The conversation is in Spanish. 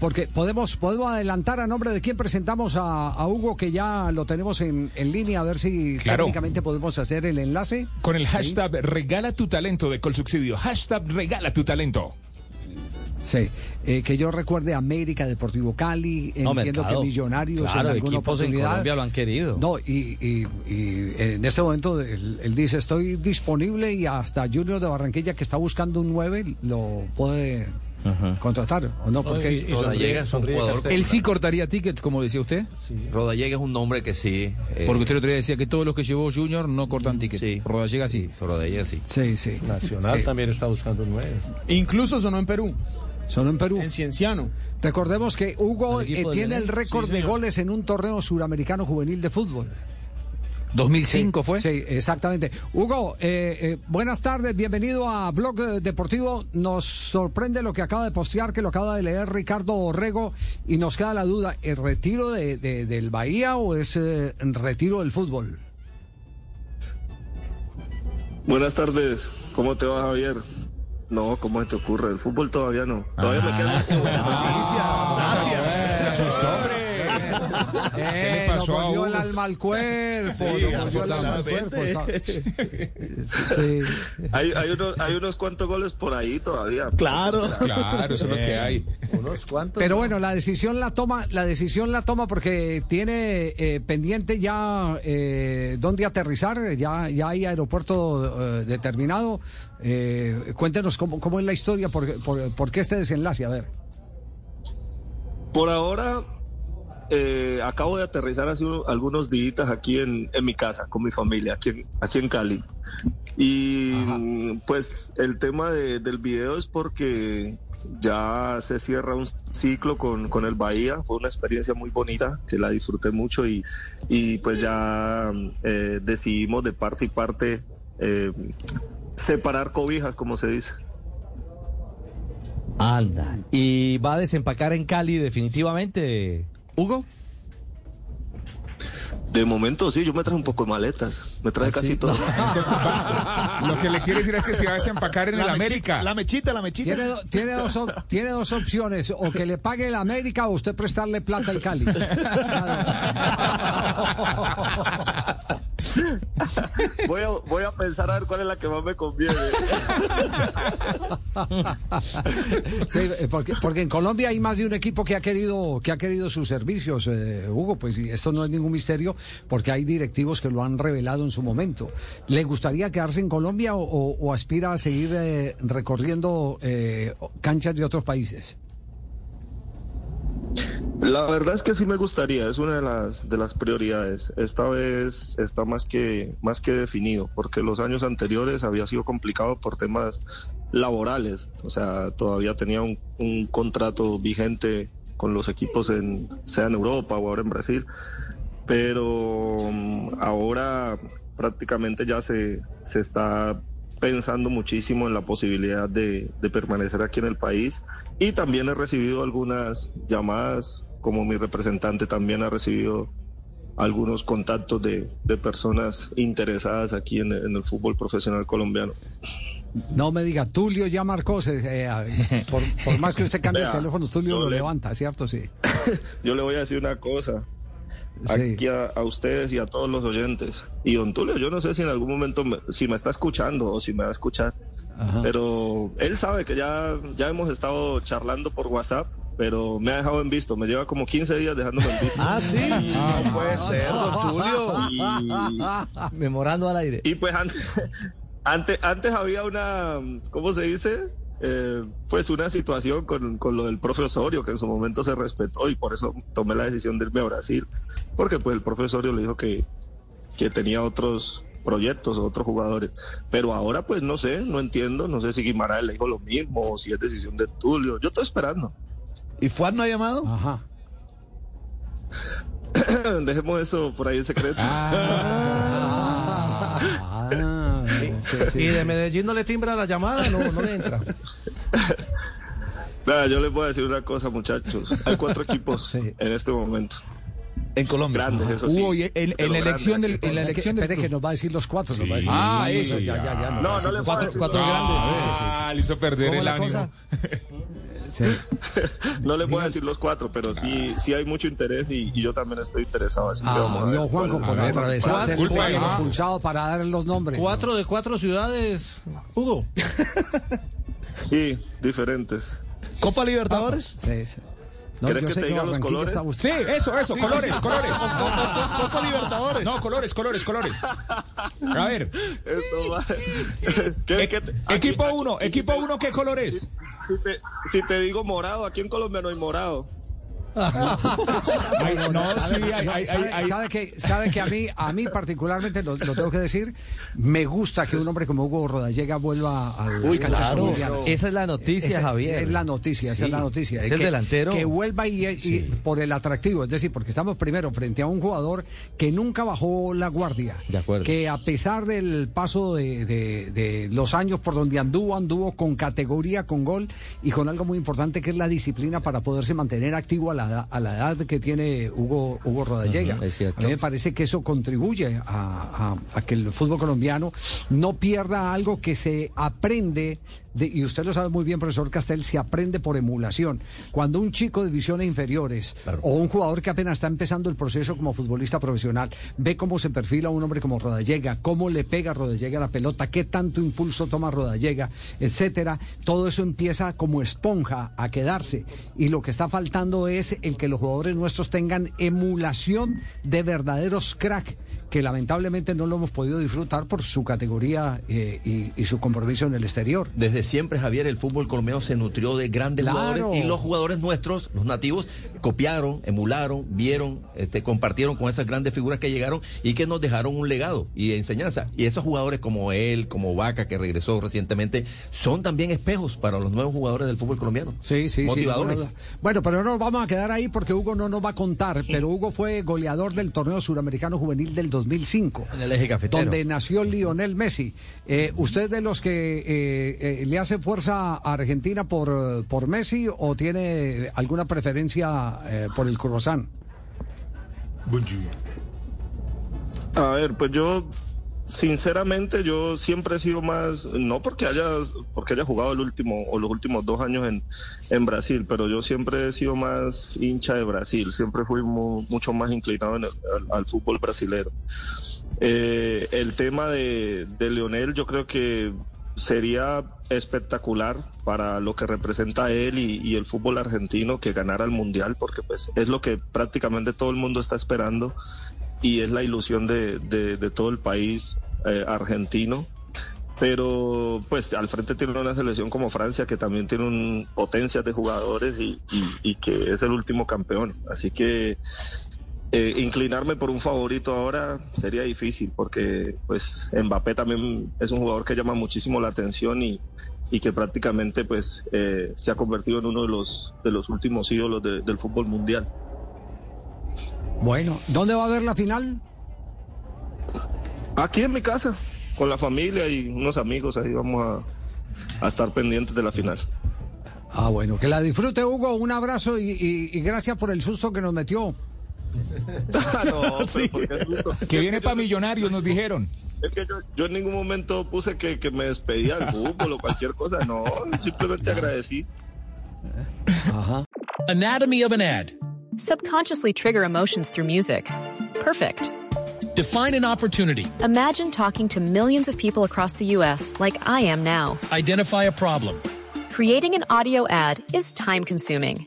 Porque podemos, podemos adelantar a nombre de quién presentamos a, a Hugo, que ya lo tenemos en, en línea, a ver si Claro. técnicamente podemos hacer el enlace. Con el hashtag regala tu talento de Colsubsidio. Hashtag regala tu talento. Sí, eh, que yo recuerde América, Deportivo Cali, No, entiendo Mercado. que Millonarios Claro, en alguna equipos en oportunidad. Colombia lo han querido. No, y, y- y en este momento él, él dice, estoy disponible y hasta Junior de Barranquilla, que está buscando un 9, lo puede contratar, ¿o no? Porque Rodallega es un jugador. Él sí cortaría tickets, como decía usted. Rodallega es un nombre que sí. eh, Porque usted el otro día decía que todos los que llevó Junior no cortan tickets. Sí. Rodallega sí. Rodallega sí. Sí, sí. Nacional Sí. también está buscando un nueve. Incluso sonó en Perú, Solo en Perú. en Cienciano. Recordemos que Hugo ¿El eh, tiene el récord Sí, de goles en un torneo suramericano juvenil de fútbol. 2005 fue. Sí, exactamente. Hugo, eh, eh, buenas tardes, bienvenido a Blog eh, Deportivo. Nos sorprende lo que acaba de postear, que lo acaba de leer Ricardo Orrego, y nos queda la duda, ¿el retiro de, de- del Bahía o es eh, retiro del fútbol? Buenas tardes, ¿cómo te va Javier? No, ¿cómo se te ocurre? El fútbol todavía no. Todavía me queda Se asustó, hombre. Eh, le pasó Hugo? el alma al cuerpo. Sí, el alma al cuerpo. Sí. hay, hay, unos, hay unos cuantos goles por ahí todavía. Claro. Claro, eso es lo que hay. Unos cuantos. Pero bueno, la decisión la toma, la decisión la toma porque tiene eh, pendiente ya eh, dónde aterrizar, ya, ya hay aeropuerto eh, determinado. Eh, cuéntenos cómo, cómo es la historia, por, por, por qué este desenlace, a ver. Por ahora, eh, acabo de aterrizar hace uno- algunos días aquí en, en mi casa con mi familia, aquí en, aquí en Cali. Y pues el tema de- del video es porque ya se cierra un ciclo con, con el Bahía. Fue una experiencia muy bonita, que la disfruté mucho y, y pues ya eh, decidimos de parte y parte eh, separar cobijas, como se dice. Anda. ¿Y va a desempacar en Cali definitivamente, Hugo? De momento sí, yo me traje un poco de maletas, me traje casi todo. Lo que le quiere decir es que se va a desempacar en el América. La mechita, la mechita. Tiene, do- tiene, dos, op- tiene dos opciones, o que le pague el América o usted prestarle plata al Cali. Voy a, pensar a ver cuál es la que más me conviene. Eh, porque, porque en Colombia hay más de un equipo que ha querido que ha querido sus servicios, eh, Hugo. Pues esto no es ningún misterio, porque hay directivos que lo han revelado en su momento. ¿Le gustaría quedarse en Colombia o, o- o aspira a seguir eh, recorriendo eh, canchas de otros países? La verdad es que sí me gustaría, es una de las de las prioridades. Esta vez está más que más que definido, porque los años anteriores había sido complicado por temas laborales. O sea, todavía tenía un, un contrato vigente con los equipos en sea en Europa o ahora en Brasil, pero mm, ahora prácticamente ya se se está pensando muchísimo en la posibilidad de, de permanecer aquí en el país y también he recibido algunas llamadas, como mi representante también ha recibido algunos contactos de, de personas interesadas aquí en, en el fútbol profesional colombiano. No me diga, Tulio ya marcó, eh, por, por más que usted cambie el Vea, teléfono, Tulio yo lo le- levanta, ¿cierto? Sí. Yo le voy a decir una cosa, Sí. aquí a, a ustedes y a todos los oyentes. Y don Tulio, yo no sé si en algún momento, me- si me está escuchando o si me va a escuchar, Ajá. pero él sabe que ya, ya hemos estado charlando por WhatsApp, pero me ha dejado en visto, me lleva como 15 días dejándome en visto. Ah, sí. No puede ser, don Tulio. Y, Memorando al aire. y pues antes, antes, antes había una, ¿cómo se dice? Eh, pues una situación con, con lo del profe Osorio que en su momento se respetó y por eso tomé la decisión de irme a Brasil, porque pues el profe Osorio le dijo que, que tenía otros proyectos, otros jugadores, pero ahora pues no sé, no entiendo, no sé si Guimaraes le dijo lo mismo o si es decisión de Tulio, yo estoy esperando. ¿Y Fuad no ha llamado? Ajá. Dejemos eso por ahí en secreto. Ah, sí, sí. ¿Y de Medellín no le timbra la llamada? No, no le entra. Nada, yo les voy a decir una cosa, muchachos. Hay cuatro equipos en este momento. En Colombia. Grandes, eso sí. Hugo, y en, en la grandes elección del, en la elección del Espere que nos va a decir los cuatro. nos va a decir- Ah, Sí, eso, ya, ya, ya. No, no le Cuatro, decir cuatro grandes. Ah, le hizo perder ¿Cómo el ánimo. Sí. No les voy a decir los cuatro, pero sí, sí hay mucho interés y, y yo también estoy interesado. Así que vamos Ah, a ver. vio Juanjo por impulsado para dar los nombres. Cuatro de cuatro ciudades, Hugo. Sí, diferentes. Copa Libertadores. Sí, sí. No, ¿Querés yo que te diga los colores? Sí, eso, eso, colores, colores. Copa Libertadores. No, colores, colores, colores. A ver, Esto va- ¿Qué- qué te- aquí- E- equipo aquí- 1, y si equipo te- 1, ¿qué colores? Si te, si te digo morado, aquí en Colombia no hay morado. Ay, no, sí, hay, hay, ¿Sabe, hay, hay- sabe que, sabe que a mí, a mí particularmente, lo, lo tengo que decir, me gusta que un hombre como Hugo Rodallega vuelva a las Uy, canchas claro. colombianas. Esa es la noticia, Javier. Es la noticia, esa es la noticia. Es el que, delantero. Que vuelva y, y por el atractivo, es decir, porque estamos primero frente a un jugador que nunca bajó la guardia. De acuerdo. Que a pesar del paso de, de- de los años por donde anduvo, anduvo con categoría, con gol y con algo muy importante que es la disciplina para poderse mantener activo a la, a la edad que tiene Hugo, Hugo Rodallega. A mí me parece que eso contribuye a, a- a que el fútbol colombiano no pierda algo que se aprende, de, y usted lo sabe muy bien, profesor Castel, se aprende por emulación. Cuando un chico de divisiones inferiores o un jugador que apenas está empezando el proceso como futbolista profesional ve cómo se perfila un hombre como Rodallega, cómo le pega Rodallega a la pelota, qué tanto impulso toma Rodallega, etcétera, todo eso empieza como esponja a quedarse. Y lo que está faltando es el que los jugadores nuestros tengan emulación de verdaderos crack que lamentablemente no lo hemos podido disfrutar por su categoría eh, y, y su compromiso en el exterior. Desde siempre, Javier, el fútbol colombiano se nutrió de grandes Claro. jugadores y los jugadores nuestros, los nativos, copiaron, emularon, vieron, este, compartieron con esas grandes figuras que llegaron y que nos dejaron un legado y enseñanza. Y esos jugadores como él, como Vaca, que regresó recientemente, son también espejos para los nuevos jugadores del fútbol colombiano. Sí, sí, Motivadores. sí. Bueno, pero no nos vamos a quedar ahí porque Hugo no nos va a contar, pero Hugo fue goleador del torneo suramericano juvenil del 2005. En el eje cafetero. Donde nació Lionel Messi. Eh, ¿Usted de los que eh, eh, le hace fuerza a Argentina por, por Messi o tiene alguna preferencia eh, por el croissant? A ver, pues yo, sinceramente, yo siempre he sido más, no porque haya, porque haya jugado el último o los últimos dos años en, en Brasil, pero yo siempre he sido más hincha de Brasil, siempre fui mu- mucho más inclinado en el- al, al fútbol brasilero. Eh, el tema de, de Leonel, yo creo que sería espectacular para lo que representa él y, el fútbol argentino que ganara el mundial, porque pues es lo que prácticamente todo el mundo está esperando y es la ilusión de todo el país eh, argentino. Pero pues al frente tiene una selección como Francia que también tiene un potencias de jugadores y, y- y que es el último campeón. Así que eh, inclinarme por un favorito ahora sería difícil porque pues Mbappé también es un jugador que llama muchísimo la atención y, y que prácticamente pues eh, se ha convertido en uno de los de los últimos ídolos de- del fútbol mundial. Bueno, ¿dónde va a haber la final? Aquí en mi casa, con la familia y unos amigos, ahí vamos a, a estar pendientes de la final. Ah, bueno, que la disfrute Hugo, un abrazo y, y- y gracias por el susto que nos metió. Ah, no, pero porque es que viene para Millonarios, nos dijeron. Es que yo, yo en ningún momento puse que, que me despedía del fútbol o cualquier cosa, no, simplemente agradecí. Anatomy of an ad. Subconsciously trigger emotions through music. Perfect. Define an opportunity. Imagine talking to millions of people across the U.S. like I am now. Identify a problem. Creating an audio ad is time consuming.